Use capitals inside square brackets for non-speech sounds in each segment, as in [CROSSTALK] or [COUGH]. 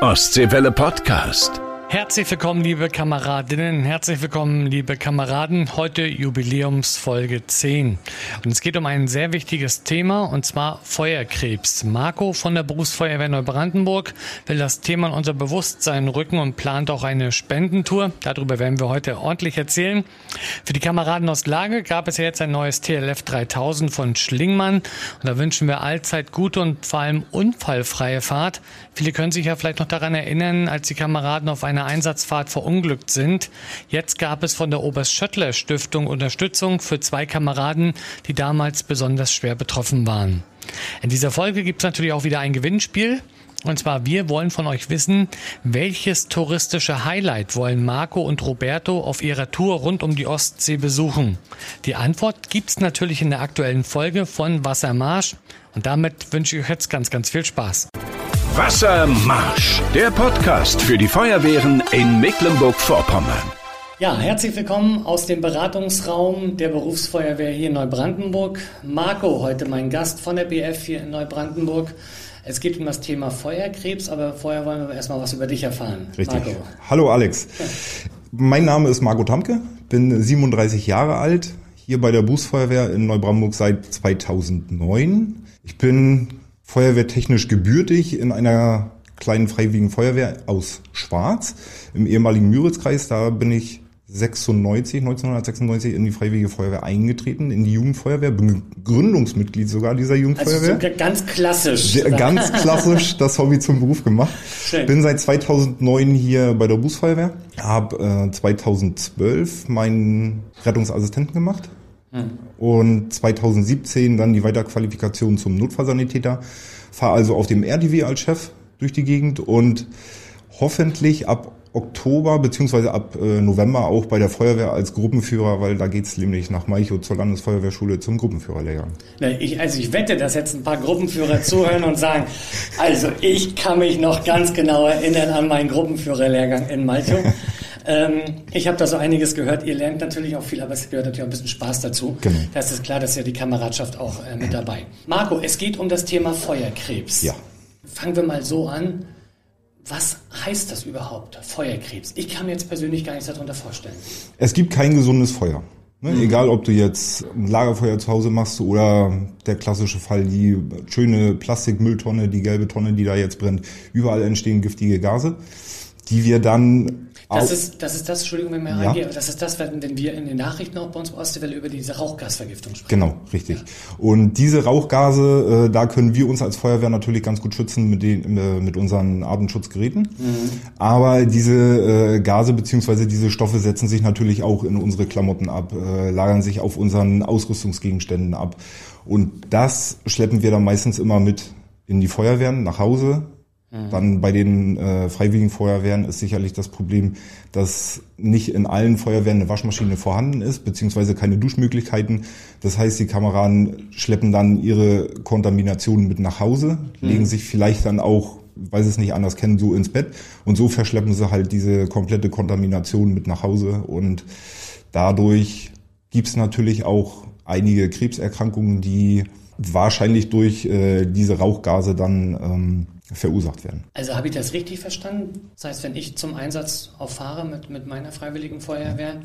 Ostseewelle Podcast. Herzlich willkommen, liebe Kameradinnen, herzlich willkommen, liebe Kameraden. Heute Jubiläumsfolge 10. Und es geht um ein sehr wichtiges Thema, und zwar Feuerkrebs. Marco von der Berufsfeuerwehr Neubrandenburg will das Thema in unser Bewusstsein rücken und plant auch eine Spendentour. Darüber werden wir heute ordentlich erzählen. Für die Kameraden aus Lage gab es ja jetzt ein neues TLF 3000 von Schlingmann. Und da wünschen wir allzeit gute und vor allem unfallfreie Fahrt. Viele können sich ja vielleicht noch daran erinnern, als die Kameraden auf einer einer Einsatzfahrt verunglückt sind. Jetzt gab es von der Oberst-Schöttler Stiftung Unterstützung für zwei Kameraden, die damals besonders schwer betroffen waren. In dieser Folge gibt es natürlich auch wieder ein Gewinnspiel. Und zwar, wir wollen von euch wissen, welches touristische Highlight wollen Marco und Roberto auf ihrer Tour rund um die Ostsee besuchen? Die Antwort gibt's natürlich in der aktuellen Folge von Wassermarsch. Und damit wünsche ich euch jetzt ganz, ganz viel Spaß. Wassermarsch, der Podcast für die Feuerwehren in Mecklenburg-Vorpommern. Ja, herzlich willkommen aus dem Beratungsraum der Berufsfeuerwehr hier in Neubrandenburg. Marco, heute mein Gast von der BF hier in Neubrandenburg. Es geht um das Thema Feuerkrebs, aber vorher wollen wir erstmal was über dich erfahren. Richtig. Marco. Hallo Alex. Mein Name ist Marco Tamke, bin 37 Jahre alt, hier bei der Berufsfeuerwehr in Neubrandenburg seit 2009. Ich bin feuerwehrtechnisch gebürtig in einer kleinen freiwilligen Feuerwehr aus Schwarz im ehemaligen Müritzkreis. Da bin ich 96, 1996 in die Freiwillige Feuerwehr eingetreten, in die Jugendfeuerwehr, bin Gründungsmitglied sogar dieser Jugendfeuerwehr. Also ganz klassisch. Ganz [LAUGHS] klassisch das Hobby zum Beruf gemacht. Schön. Bin seit 2009 hier bei der Berufsfeuerwehr, habe äh, 2012 meinen Rettungsassistenten gemacht und 2017 dann die Weiterqualifikation zum Notfallsanitäter. Fahre also auf dem RDW als Chef durch die Gegend und hoffentlich ab Oktober beziehungsweise ab äh, November auch bei der Feuerwehr als Gruppenführer, weil da geht's nämlich nach Malchow zur Landesfeuerwehrschule zum Gruppenführerlehrgang. Ich, also ich wette, dass jetzt ein paar Gruppenführer zuhören und sagen, also ich kann mich noch ganz genau erinnern an meinen Gruppenführerlehrgang in Malchow. Ähm, ich habe da so einiges gehört. Ihr lernt natürlich auch viel, aber es gehört natürlich auch ein bisschen Spaß dazu. Genau. Das ist klar, dass ja die Kameradschaft auch äh, mit dabei. Marco, es geht um das Thema Feuerkrebs. Ja. Fangen wir mal so an. Was heißt das überhaupt, Feuerkrebs? Ich kann mir jetzt persönlich gar nichts darunter vorstellen. Es gibt kein gesundes Feuer. Ne? Mhm. Egal, ob du jetzt ein Lagerfeuer zu Hause machst oder der klassische Fall, die schöne Plastikmülltonne, die gelbe Tonne, die da jetzt brennt. Überall entstehen giftige Gase, die wir dann das ist, das ist das, Entschuldigung, wenn wir ja. reingehe, das ist das, wenn wir in den Nachrichten auch bei uns bei Ostseewelle über diese Rauchgasvergiftung sprechen. Genau, richtig. Ja. Und diese Rauchgase, äh, da können wir uns als Feuerwehr natürlich ganz gut schützen mit den, äh, mit unseren Atemschutzgeräten. Mhm. Aber diese äh, Gase beziehungsweise diese Stoffe setzen sich natürlich auch in unsere Klamotten ab, äh, lagern sich auf unseren Ausrüstungsgegenständen ab. Und das schleppen wir dann meistens immer mit in die Feuerwehren nach Hause Mhm. Dann bei den äh, freiwilligen Feuerwehren ist sicherlich das Problem, dass nicht in allen Feuerwehren eine Waschmaschine vorhanden ist, beziehungsweise keine Duschmöglichkeiten. Das heißt, die Kameraden schleppen dann ihre Kontaminationen mit nach Hause, mhm. legen sich vielleicht dann auch, weil sie es nicht anders kennen, so ins Bett und so verschleppen sie halt diese komplette Kontamination mit nach Hause und dadurch gibt's natürlich auch einige Krebserkrankungen, die wahrscheinlich durch äh, diese Rauchgase dann ähm, verursacht werden. Also habe ich das richtig verstanden? Das heißt, wenn ich zum Einsatz auffahre mit, mit meiner freiwilligen Feuerwehr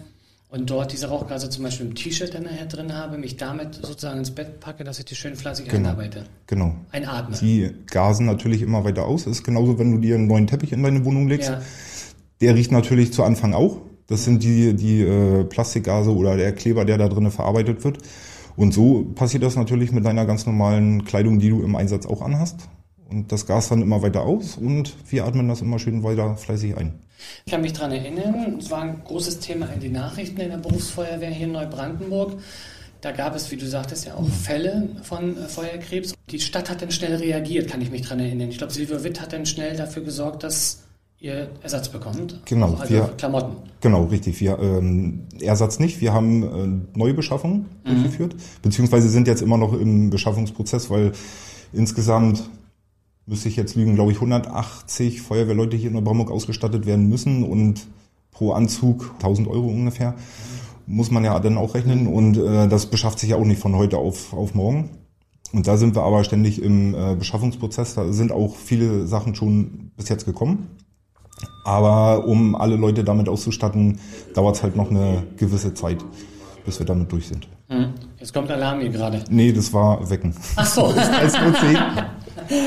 und dort diese Rauchgase zum Beispiel im T-Shirt dann nachher drin habe, mich damit sozusagen ins Bett packe, dass ich die schön fleißig genau. einarbeite. Genau. Einatmen. Die gasen natürlich immer weiter aus. Das ist genauso, wenn du dir einen neuen Teppich in deine Wohnung legst. Ja. Der riecht natürlich zu Anfang auch. Das sind die, die äh, Plastikgase oder der Kleber, der da drinnen verarbeitet wird. Und so passiert das natürlich mit deiner ganz normalen Kleidung, die du im Einsatz auch anhast. Und das Gas dann immer weiter aus und wir atmen das immer schön weiter fleißig ein. Ich kann mich daran erinnern, es war ein großes Thema in den Nachrichten in der Berufsfeuerwehr hier in Neubrandenburg. Da gab es, wie du sagtest, ja auch Fälle von äh, Feuerkrebs. Die Stadt hat dann schnell reagiert, kann ich mich daran erinnern. Ich glaube, Silvio Witt hat dann schnell dafür gesorgt, dass ihr Ersatz bekommt. Genau. Also wir, Klamotten. Genau, richtig. Wir ähm, Ersatz nicht. Wir haben äh, neue Beschaffungen mhm. durchgeführt, beziehungsweise sind jetzt immer noch im Beschaffungsprozess, weil insgesamt müsste ich jetzt lügen, glaube ich, 180 Feuerwehrleute hier in Neubrandenburg ausgestattet werden müssen und pro Anzug 1000 Euro ungefähr. Muss man ja dann auch rechnen und äh, das beschafft sich ja auch nicht von heute auf, auf morgen. Und da sind wir aber ständig im äh, Beschaffungsprozess. Da sind auch viele Sachen schon bis jetzt gekommen. Aber um alle Leute damit auszustatten, dauert es halt noch eine gewisse Zeit, bis wir damit durch sind. Hm. Jetzt kommt Alarm hier gerade. Nee, das war Wecken. Ach so. [LAUGHS] 13.10 Uhr.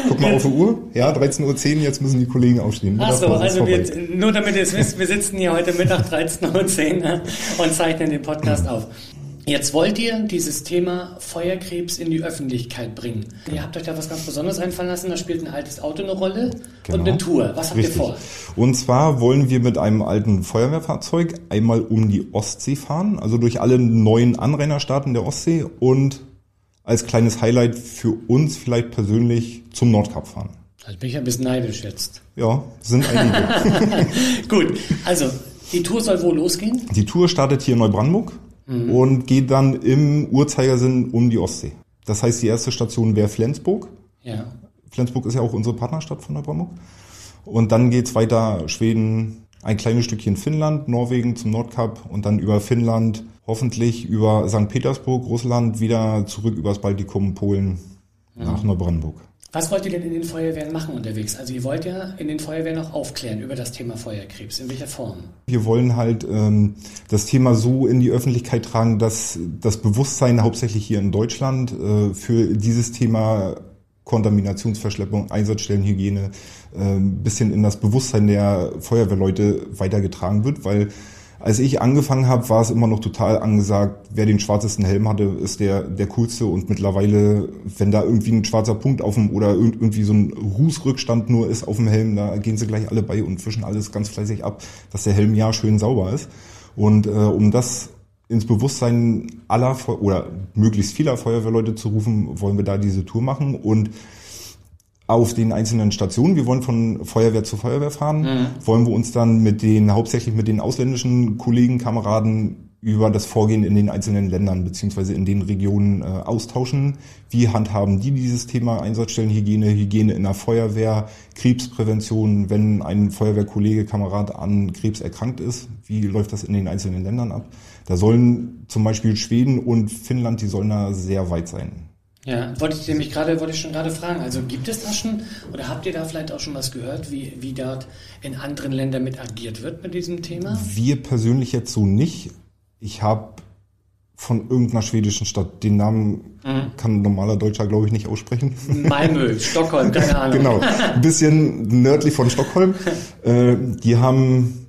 Guck mal auf die Uhr. Ja, 13.10 Uhr, jetzt müssen die Kollegen aufstehen. Ach so, also wir, nur damit ihr es wisst, wir sitzen hier heute Mittag 13.10 Uhr und zeichnen den Podcast auf. Jetzt wollt ihr dieses Thema Feuerkrebs in die Öffentlichkeit bringen. Ihr habt euch da was ganz Besonderes einfallen lassen. Da spielt ein altes Auto eine Rolle genau. und eine Tour. Was habt Richtig. ihr vor? Und zwar wollen wir mit einem alten Feuerwehrfahrzeug einmal um die Ostsee fahren, also durch alle neuen Anrainerstaaten der Ostsee und als kleines Highlight für uns vielleicht persönlich zum Nordkap fahren. Also bin ich ein bisschen neidisch jetzt. Ja, sind einige. [LAUGHS] Gut, also die Tour soll wo losgehen? Die Tour startet hier in Neubrandenburg mhm. und geht dann im Uhrzeigersinn um die Ostsee. Das heißt, die erste Station wäre Flensburg. Ja. Flensburg ist ja auch unsere Partnerstadt von Neubrandenburg. Und dann geht's weiter Schweden, ein kleines Stückchen Finnland, Norwegen zum Nordkap und dann über Finnland, hoffentlich über St. Petersburg, Russland, wieder zurück übers Baltikum, Polen mhm. nach Neubrandenburg. Was wollt ihr denn in den Feuerwehren machen unterwegs? Also ihr wollt ja in den Feuerwehren auch aufklären über das Thema Feuerkrebs. In welcher Form? Wir wollen halt ähm, das Thema so in die Öffentlichkeit tragen, dass das Bewusstsein hauptsächlich hier in Deutschland äh, für dieses Thema Kontaminationsverschleppung, Einsatzstellenhygiene äh, bisschen in das Bewusstsein der Feuerwehrleute weitergetragen wird, weil als ich angefangen habe, war es immer noch total angesagt, wer den schwarzesten Helm hatte, ist der der coolste. Und mittlerweile, wenn da irgendwie ein schwarzer Punkt auf dem oder irgendwie so ein Rußrückstand nur ist auf dem Helm, da gehen sie gleich alle bei und wischen alles ganz fleißig ab, dass der Helm ja schön sauber ist. Und äh, um das ins Bewusstsein aller oder möglichst vieler Feuerwehrleute zu rufen, wollen wir da diese Tour machen und auf den einzelnen Stationen. Wir wollen von Feuerwehr zu Feuerwehr fahren. Mhm. Wollen wir uns dann mit den, hauptsächlich mit den ausländischen Kollegen, Kameraden über das Vorgehen in den einzelnen Ländern beziehungsweise in den Regionen äh, austauschen. Wie handhaben die dieses Thema Einsatzstellenhygiene, Hygiene in der Feuerwehr, Krebsprävention, wenn ein Feuerwehrkollege, Kamerad an Krebs erkrankt ist? Wie läuft das in den einzelnen Ländern ab? Da sollen zum Beispiel Schweden und Finnland, die sollen da sehr weit sein. Ja, wollte ich nämlich gerade, wollte ich schon gerade fragen. Also gibt es da schon oder habt ihr da vielleicht auch schon was gehört, wie, wie dort in anderen Ländern mit agiert wird mit diesem Thema? Wir persönlich jetzt so nicht. Ich habe von irgendeiner schwedischen Stadt, den Namen mhm. kann ein normaler Deutscher, glaube ich, nicht aussprechen. Malmö, [LAUGHS] Stockholm, keine Ahnung. genau, ein bisschen nördlich von Stockholm. [LAUGHS] Äh, die haben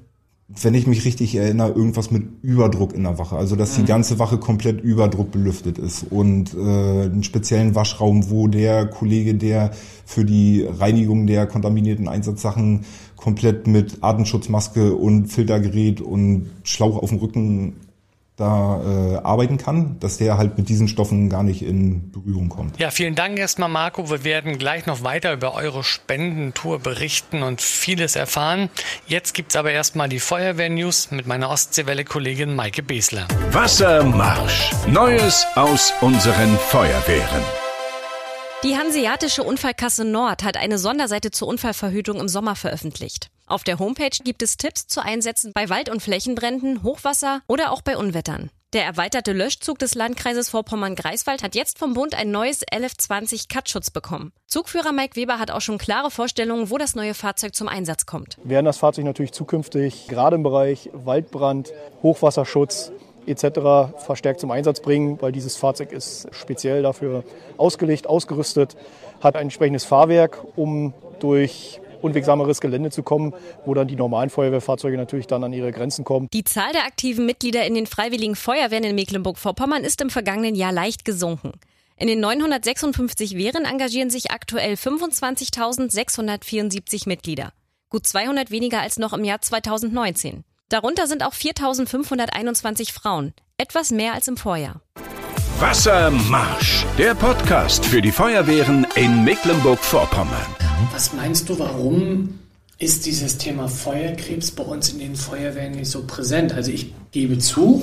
wenn ich mich richtig erinnere, irgendwas mit Überdruck in der Wache. Also dass die mhm. ganze Wache komplett Überdruck belüftet ist und äh, einen speziellen Waschraum, wo der Kollege, der für die Reinigung der kontaminierten Einsatzsachen komplett mit Atemschutzmaske und Filtergerät und Schlauch auf dem Rücken da äh, arbeiten kann, dass der halt mit diesen Stoffen gar nicht in Berührung kommt. Ja, vielen Dank erstmal, Marco. Wir werden gleich noch weiter über eure Spendentour berichten und vieles erfahren. Jetzt gibt's aber erstmal die Feuerwehr-News mit meiner Ostseewelle-Kollegin Maike Besler. Wassermarsch. Neues aus unseren Feuerwehren. Die Hanseatische Unfallkasse Nord hat eine Sonderseite zur Unfallverhütung im Sommer veröffentlicht. Auf der Homepage gibt es Tipps zu Einsätzen bei Wald- und Flächenbränden, Hochwasser oder auch bei Unwettern. Der erweiterte Löschzug des Landkreises Vorpommern-Greifswald hat jetzt vom Bund ein neues LF20 Cut-Schutz bekommen. Zugführer Mike Weber hat auch schon klare Vorstellungen, wo das neue Fahrzeug zum Einsatz kommt. Wir werden das Fahrzeug natürlich zukünftig gerade im Bereich Waldbrand, Hochwasserschutz etc. verstärkt zum Einsatz bringen, weil dieses Fahrzeug ist speziell dafür ausgelegt, ausgerüstet, hat ein entsprechendes Fahrwerk, um durch unwegsameres Gelände zu kommen, wo dann die normalen Feuerwehrfahrzeuge natürlich dann an ihre Grenzen kommen. Die Zahl der aktiven Mitglieder in den Freiwilligen Feuerwehren in Mecklenburg-Vorpommern ist im vergangenen Jahr leicht gesunken. In den 956 Wehren engagieren sich aktuell 25.674 Mitglieder. Gut 200 weniger als noch im Jahr 2019. Darunter sind auch 4.521 Frauen, etwas mehr als im Vorjahr. Wassermarsch, der Podcast für die Feuerwehren in Mecklenburg-Vorpommern. Was meinst du, warum ist dieses Thema Feuerkrebs bei uns in den Feuerwehren nicht so präsent? Also ich gebe zu,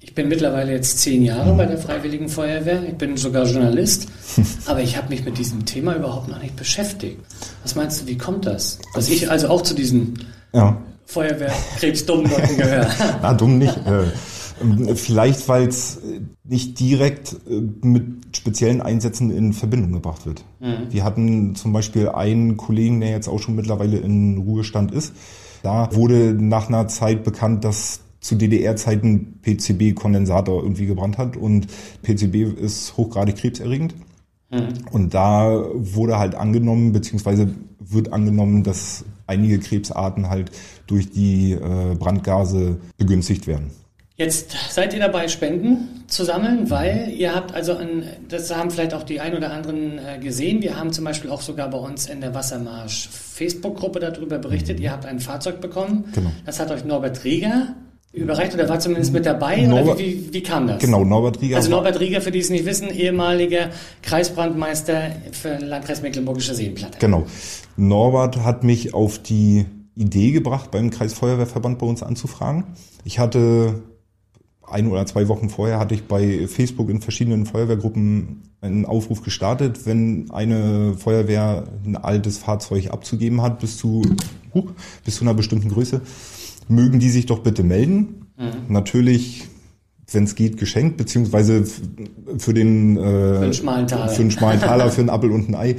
ich bin mittlerweile jetzt zehn Jahre bei der Freiwilligen Feuerwehr. Ich bin sogar Journalist, [LAUGHS] aber ich habe mich mit diesem Thema überhaupt noch nicht beschäftigt. Was meinst du, wie kommt das? Dass ich also auch zu diesen ja. Feuerwehrkrebsdummen Leuten gehöre. [LAUGHS] Na, dumm nicht. [LAUGHS] Vielleicht, weil es nicht direkt äh, mit speziellen Einsätzen in Verbindung gebracht wird. Mhm. Wir hatten zum Beispiel einen Kollegen, der jetzt auch schon mittlerweile in Ruhestand ist. Da wurde nach einer Zeit bekannt, dass zu DDR-Zeiten PCB-Kondensator irgendwie gebrannt hat und PCB ist hochgradig krebserregend. Mhm. Und da wurde halt angenommen, beziehungsweise wird angenommen, dass einige Krebsarten halt durch die äh, Brandgase begünstigt werden. Jetzt seid ihr dabei, Spenden zu sammeln, weil ihr habt also, ein, das haben vielleicht auch die ein oder anderen äh, gesehen, wir haben zum Beispiel auch sogar bei uns in der Wassermarsch Facebook-Gruppe darüber berichtet, ihr habt ein Fahrzeug bekommen. Genau. Das hat euch Norbert Rieger überreicht oder war zumindest mit dabei? Norbert, wie, wie, wie, kam das? Genau, Norbert Rieger. Also Norbert Rieger, für die es nicht wissen, ehemaliger Kreisbrandmeister für den Landkreis Mecklenburgische Seenplatte. Genau. Norbert hat mich auf die Idee gebracht, beim Kreisfeuerwehrverband bei uns anzufragen. Ich hatte ein oder zwei Wochen vorher hatte ich bei Facebook in verschiedenen Feuerwehrgruppen einen Aufruf gestartet, wenn eine Feuerwehr ein altes Fahrzeug abzugeben hat bis zu, uh, bis zu einer bestimmten Größe, mögen die sich doch bitte melden. Mhm. Natürlich, wenn es geht, geschenkt, beziehungsweise für den äh, für einen schmalen Taler, für einen, schmalen Taler, für einen [LAUGHS] Appel und ein Ei,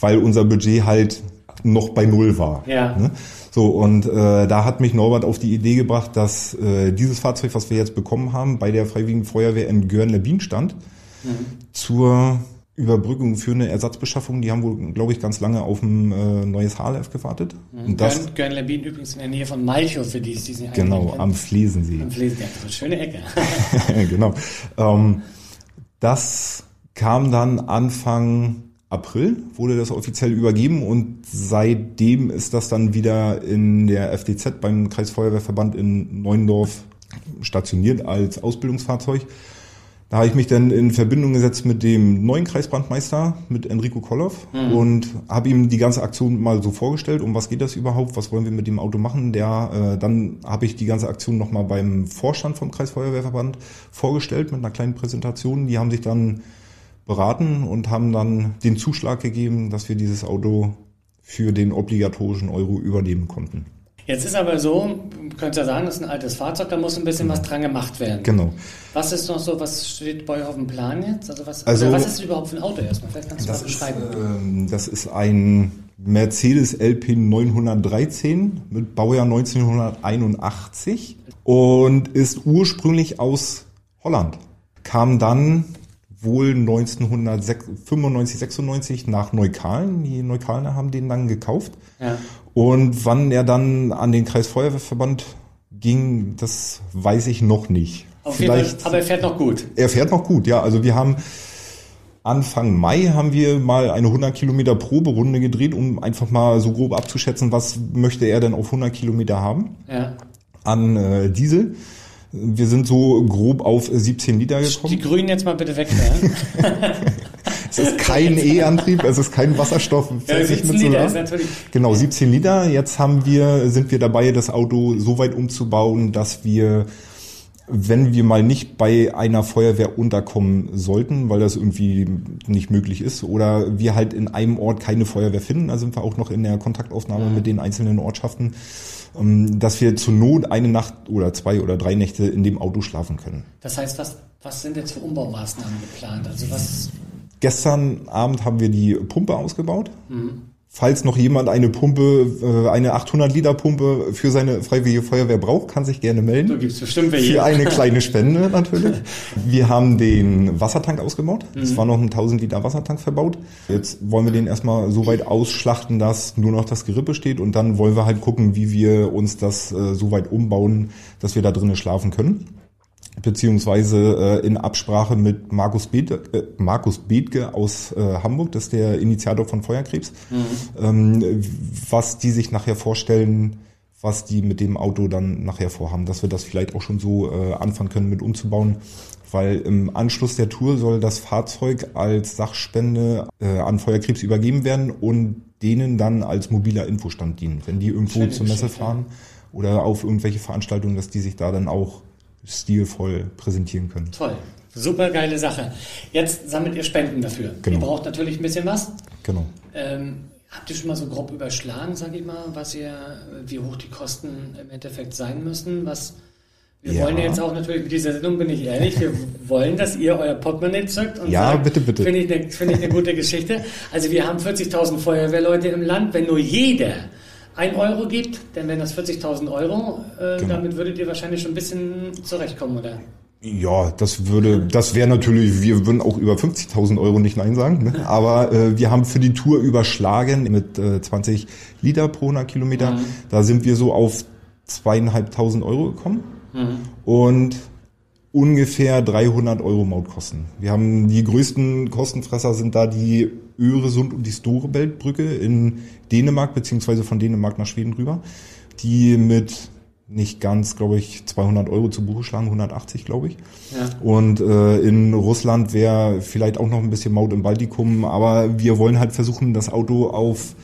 weil unser Budget halt noch bei Null war. Ja. Ne? So, und äh, da hat mich Norbert auf die Idee gebracht, dass äh, dieses Fahrzeug, was wir jetzt bekommen haben, bei der Freiwilligen Feuerwehr in Görn-Lebin stand, mhm. zur Überbrückung für eine Ersatzbeschaffung. Die haben wohl, glaube ich, ganz lange auf ein äh, neues HLF gewartet. Mhm. Und das, Görn, Görn übrigens in der Nähe von Malchow, für die es diesen Genau, am Flesensee. Am Flesensee, ja, schöne Ecke. [LAUGHS] genau. Ähm, das kam dann Anfang April wurde das offiziell übergeben und seitdem ist das dann wieder in der FDZ beim Kreisfeuerwehrverband in Neuendorf stationiert als Ausbildungsfahrzeug. Da habe ich mich dann in Verbindung gesetzt mit dem neuen Kreisbrandmeister, mit Enrico Kolloff mhm. und habe ihm die ganze Aktion mal so vorgestellt, um was geht das überhaupt, was wollen wir mit dem Auto machen. Der, äh, dann habe ich die ganze Aktion nochmal beim Vorstand vom Kreisfeuerwehrverband vorgestellt mit einer kleinen Präsentation. Die haben sich dann beraten und haben dann den Zuschlag gegeben, dass wir dieses Auto für den obligatorischen Euro übernehmen konnten. Jetzt ist aber so, du könntest ja sagen, das ist ein altes Fahrzeug, da muss ein bisschen genau. was dran gemacht werden. Genau. Was ist noch so, was steht bei euch auf dem Plan jetzt? Also was, also, was ist überhaupt für ein Auto erstmal? Vielleicht kannst du das mal beschreiben. Ist, ähm, das ist ein Mercedes LP 913 mit Baujahr 1981 und ist ursprünglich aus Holland. Kam dann wohl 1995, 96 nach Neukalen. Die Neukalener haben den dann gekauft. Ja. Und wann er dann an den Kreisfeuerwehrverband ging, das weiß ich noch nicht. Auf Vielleicht, Fall, aber er fährt noch gut. Er fährt noch gut, ja. Also wir haben Anfang Mai haben wir mal eine 100 Kilometer Proberunde gedreht, um einfach mal so grob abzuschätzen, was möchte er denn auf 100 Kilometer haben ja. an äh, Diesel. Wir sind so grob auf 17 Liter gekommen. Die Grünen jetzt mal bitte weg. [LAUGHS] es ist kein E-Antrieb, es ist kein Wasserstoff. Ja, 17 Liter ist natürlich. Genau, 17 Liter. Jetzt haben wir, sind wir dabei, das Auto so weit umzubauen, dass wir wenn wir mal nicht bei einer Feuerwehr unterkommen sollten, weil das irgendwie nicht möglich ist, oder wir halt in einem Ort keine Feuerwehr finden, da sind wir auch noch in der Kontaktaufnahme mhm. mit den einzelnen Ortschaften, dass wir zur Not eine Nacht oder zwei oder drei Nächte in dem Auto schlafen können. Das heißt, was, was sind jetzt für Umbaumaßnahmen geplant? Also was? Gestern Abend haben wir die Pumpe ausgebaut. Mhm. Falls noch jemand eine Pumpe, äh, eine 800 Liter Pumpe für seine Freiwillige Feuerwehr braucht, kann sich gerne melden. Du gibst bestimmt welche. Für eine kleine Spende [LAUGHS] natürlich. Wir haben den Wassertank ausgebaut. Mhm. Es war noch ein 1000 Liter Wassertank verbaut. Jetzt wollen wir den erstmal so weit ausschlachten, dass nur noch das Gerippe steht und dann wollen wir halt gucken, wie wir uns das äh, so weit umbauen, dass wir da drinnen schlafen können beziehungsweise äh, in Absprache mit Markus, Bethke, äh, Markus Bethke aus äh, Hamburg, das ist der Initiator von Feuerkrebs, mhm. ähm, was die sich nachher vorstellen, was die mit dem Auto dann nachher vorhaben, dass wir das vielleicht auch schon so äh, anfangen können mit umzubauen, weil im Anschluss der Tour soll das Fahrzeug als Sachspende äh, an Feuerkrebs übergeben werden und denen dann als mobiler Infostand dienen, wenn die irgendwo Schöne zur Messe fahren oder auf irgendwelche Veranstaltungen, dass die sich da dann auch stilvoll präsentieren können. Toll. Super geile Sache. Jetzt sammelt ihr Spenden dafür. Genau. Ihr braucht natürlich ein bisschen was. Genau. Ähm, habt ihr schon mal so grob überschlagen, sag ich mal, was ihr, wie hoch die Kosten im Endeffekt sein müssen? Was, Wir ja. wollen jetzt auch natürlich mit dieser Sendung, bin ich ehrlich, wir [LAUGHS] wollen, dass ihr euer Portemonnaie zückt und ja, sagt, bitte, bitte. Finde ich, eine, find ich eine gute Geschichte. Also wir haben 40.000 Feuerwehrleute im Land. Wenn nur jeder ein Euro gibt, dann wären das 40.000 Euro. Äh, genau. Damit würdet ihr wahrscheinlich schon ein bisschen zurechtkommen, oder? Ja, das würde, das wäre natürlich, wir würden auch über 50.000 Euro nicht Nein sagen, ne? aber äh, wir haben für die Tour überschlagen mit äh, 20 Liter pro 100 Kilometer. Mhm. Da sind wir so auf zweieinhalbtausend Euro gekommen mhm. und ungefähr 300 Euro Mautkosten. Wir haben die größten Kostenfresser sind da die Öresund und die Storebeltbrücke in Dänemark beziehungsweise von Dänemark nach Schweden rüber, die mit nicht ganz, glaube ich, 200 Euro zu Buche schlagen, 180, glaube ich. Ja. Und äh, in Russland wäre vielleicht auch noch ein bisschen Maut im Baltikum, aber wir wollen halt versuchen, das Auto auf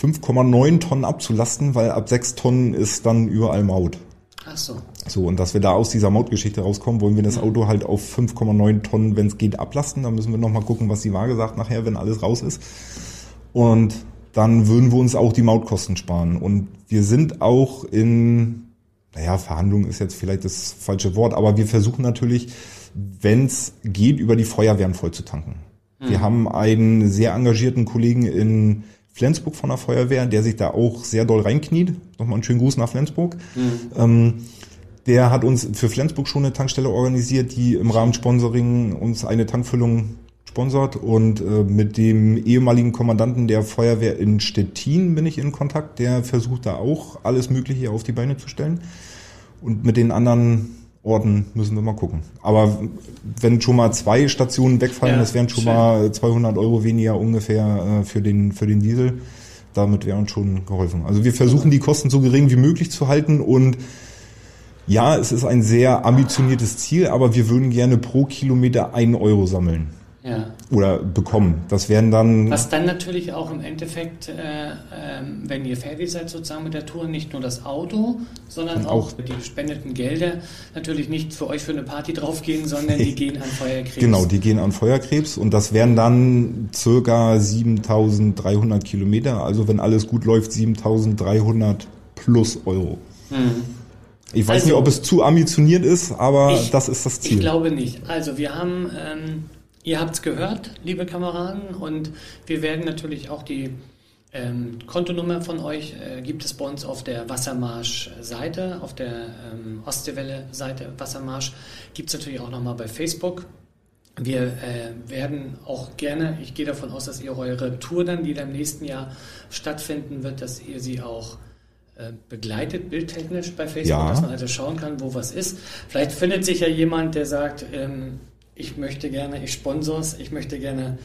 5,9 Tonnen abzulasten, weil ab 6 Tonnen ist dann überall Maut. Ach so. So, und dass wir da aus dieser Mautgeschichte rauskommen, wollen wir das. Auto halt auf 5,9 Tonnen, wenn es geht, ablasten. Da müssen wir nochmal gucken, was die Waage sagt nachher, wenn alles raus ist. Und dann würden wir uns auch die Mautkosten sparen. Und wir sind auch in, naja, Verhandlungen ist jetzt vielleicht das falsche Wort, aber wir versuchen natürlich, wenn es geht, über die Feuerwehren voll zu tanken. Mhm. Wir haben einen sehr engagierten Kollegen in Flensburg von der Feuerwehr, der sich da auch sehr doll reinkniet. Nochmal einen schönen Gruß nach Flensburg. Mhm. Ähm, der hat uns für Flensburg schon eine Tankstelle organisiert, die im Rahmen Sponsoring uns eine Tankfüllung sponsort und äh, mit dem ehemaligen Kommandanten der Feuerwehr in Stettin bin ich in Kontakt. Der versucht da auch alles Mögliche auf die Beine zu stellen. Und mit den anderen Orten müssen wir mal gucken. Aber wenn schon mal zwei Stationen wegfallen, ja, das wären schon schön. mal 200 Euro weniger ungefähr äh, für den für den Diesel. Damit wäre uns schon geholfen. Also wir versuchen die Kosten so gering wie möglich zu halten und ja, es ist ein sehr ambitioniertes Ziel, aber wir würden gerne pro Kilometer einen Euro sammeln ja. oder bekommen. Das wären dann. Was dann natürlich auch im Endeffekt, äh, äh, wenn ihr fertig seid sozusagen mit der Tour, nicht nur das Auto, sondern auch, auch, die gespendeten Gelder natürlich nicht für euch für eine Party draufgehen, sondern die gehen an Feuerkrebs. Genau, die gehen an Feuerkrebs und das wären dann circa 7300 Kilometer. Also wenn alles gut läuft, 7300 plus Euro. Hm. Ich weiß also, nicht, ob es zu ambitioniert ist, aber ich, das ist das Ziel. Ich glaube nicht. Also wir haben ähm, Ihr habt es gehört, liebe Kameraden, und wir werden natürlich auch die ähm, Kontonummer von euch äh, gibt es bei uns auf der Wassermarsch-Seite, auf der ähm, Ostseewelle-Seite Wassermarsch, gibt es natürlich auch nochmal bei Facebook. Wir äh, werden auch gerne, ich gehe davon aus, dass ihr eure Tour dann, die dann im nächsten Jahr stattfinden wird, dass ihr sie auch äh, begleitet, bildtechnisch bei Facebook, ja. dass man also schauen kann, wo was ist. Vielleicht findet sich ja jemand, der sagt, ähm, ich möchte gerne, ich sponsors, ich möchte gerne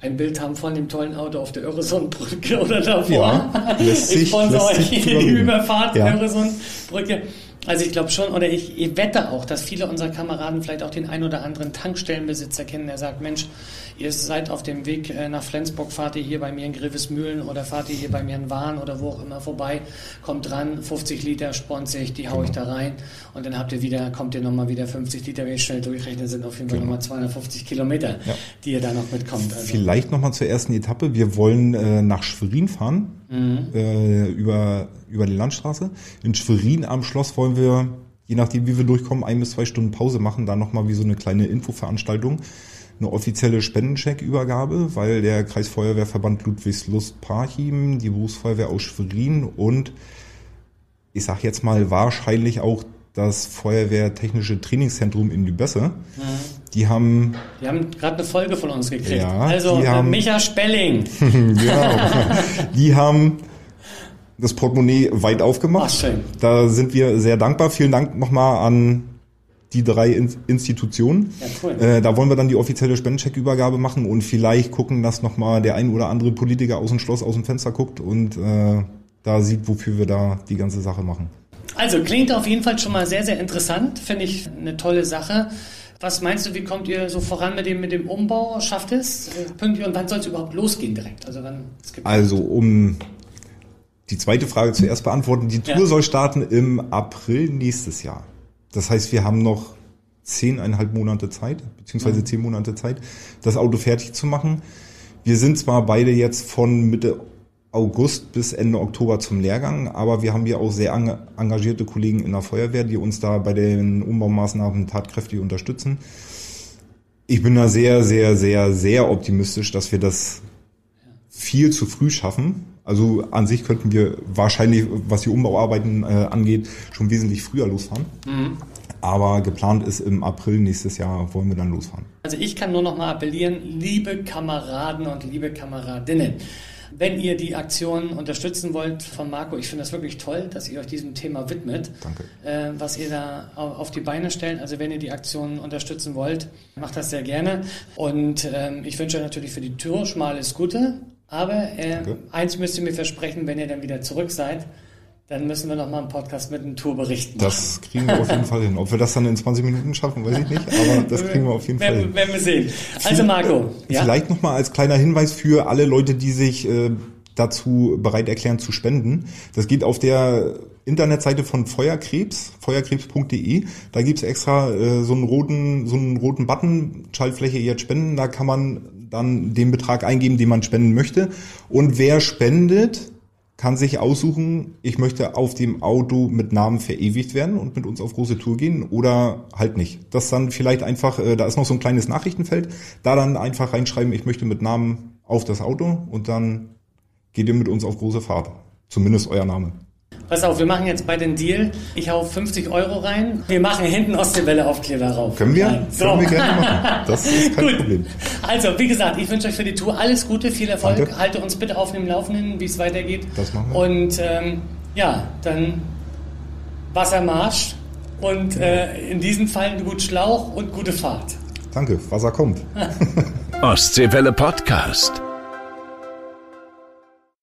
ein Bild haben von dem tollen Auto auf der Öresundbrücke [LAUGHS] oder davor. Ja, ich sponsor euch die Überfahrt ja. der Öresundbrücke. Also ich glaube schon, oder ich, ich wette auch, dass viele unserer Kameraden vielleicht auch den ein oder anderen Tankstellenbesitzer kennen, der sagt, Mensch, ihr seid auf dem Weg äh, nach Flensburg, fahrt ihr hier bei mir in Grevesmühlen oder fahrt ihr hier bei mir in Wahn oder wo auch immer vorbei, kommt dran, 50 Liter sponsig, die hau ich da rein und dann habt ihr wieder, kommt ihr nochmal wieder 50 Liter, wenn ich schnell durchrechne, sind auf jeden Fall genau. nochmal 250 Kilometer, ja. die ihr da noch mitkommt. Also. Vielleicht nochmal zur ersten Etappe. Wir wollen äh, nach Schwerin fahren, mhm. äh, über, über die Landstraße. In Schwerin am Schloss wollen wir, je nachdem wie wir durchkommen, ein bis zwei Stunden Pause machen, da nochmal wie so eine kleine Infoveranstaltung eine offizielle Spendencheckübergabe, weil der Kreisfeuerwehrverband Ludwigslust-Parchim, die Berufsfeuerwehr aus Schwerin und ich sag jetzt mal wahrscheinlich auch das Feuerwehrtechnische Trainingszentrum in Lübesse. Mhm. Die haben. Die haben gerade eine Folge von uns gekriegt. Ja, also die haben, Micha Spelling. [LAUGHS] genau. die haben das Portemonnaie weit aufgemacht. Ach, schön. Da sind wir sehr dankbar. Vielen Dank nochmal an die drei Institutionen. Ja, cool. Äh, da wollen wir dann die offizielle Spendencheckübergabe machen und vielleicht gucken, dass nochmal der ein oder andere Politiker aus dem Schloss, aus dem Fenster guckt und äh, da sieht, wofür wir da die ganze Sache machen. Also klingt auf jeden Fall schon mal sehr, sehr interessant. Finde ich eine tolle Sache. Was meinst du, wie kommt ihr so voran mit dem, mit dem Umbau? Schafft es äh, pünktlich und wann soll es überhaupt losgehen direkt? Also, wann, also um die zweite Frage zuerst beantworten. Die Tour ja. soll starten im April nächstes Jahr. Das heißt, wir haben noch zehneinhalb Monate Zeit, beziehungsweise mhm. zehn Monate Zeit, das Auto fertig zu machen. Wir sind zwar beide jetzt von Mitte August bis Ende Oktober zum Lehrgang, aber wir haben hier auch sehr engagierte Kollegen in der Feuerwehr, die uns da bei den Umbaumaßnahmen tatkräftig unterstützen. Ich bin da sehr, sehr, sehr, sehr optimistisch, dass wir das viel zu früh schaffen. Also an sich könnten wir wahrscheinlich, was die Umbauarbeiten äh, angeht, schon wesentlich früher losfahren. Mhm. Aber geplant ist im April nächstes Jahr wollen wir dann losfahren. Also ich kann nur noch mal appellieren, liebe Kameraden und liebe Kameradinnen. Wenn ihr die Aktion unterstützen wollt von Marco, ich finde das wirklich toll, dass ihr euch diesem Thema widmet. Danke. Äh, was ihr da auf die Beine stellt. Also wenn ihr die Aktion unterstützen wollt, macht das sehr gerne. Und ähm, ich wünsche euch natürlich für die Tour schon mal alles Gute. Aber äh, eins müsst ihr mir versprechen, wenn ihr dann wieder zurück seid, dann müssen wir noch mal einen Podcast mit einem Tourbericht machen. Das kriegen wir auf jeden [LAUGHS] Fall hin. Ob wir das dann in 20 Minuten schaffen, weiß ich nicht, aber das kriegen wir auf jeden Fall hin. Werden wir sehen. Also Marco. Ja? Vielleicht noch mal als kleiner Hinweis für alle Leute, die sich äh, dazu bereit erklären zu spenden. Das geht auf der Internetseite von Feuerkrebs, feuerkrebs.de. Da gibt's extra äh, so einen roten, so einen roten Button, Schaltfläche jetzt spenden. Da kann man dann den Betrag eingeben, den man spenden möchte. Und wer spendet, kann sich aussuchen, ich möchte auf dem Auto mit Namen verewigt werden und mit uns auf große Tour gehen oder halt nicht. Das dann vielleicht einfach, äh, da ist noch so ein kleines Nachrichtenfeld, da dann einfach reinschreiben, ich möchte mit Namen auf das Auto und dann geht ihr mit uns auf große Fahrt. Zumindest euer Name. Pass auf, wir machen jetzt bei den Deal. Ich hau 50 Euro rein. Wir machen hinten Ostseewelle-Aufkleber rauf. Können wir? So. Können wir gerne machen. Das ist kein [LAUGHS] Gut. Problem. Also, wie gesagt, ich wünsche euch für die Tour alles Gute, viel Erfolg. Danke. Halte uns bitte auf dem Laufenden, wie es weitergeht. Das machen wir. Und ähm, ja, dann Wassermarsch und äh, in diesem Fall gut Schlauch und gute Fahrt. Danke, Wasser kommt. [LAUGHS] Ostseewelle Podcast.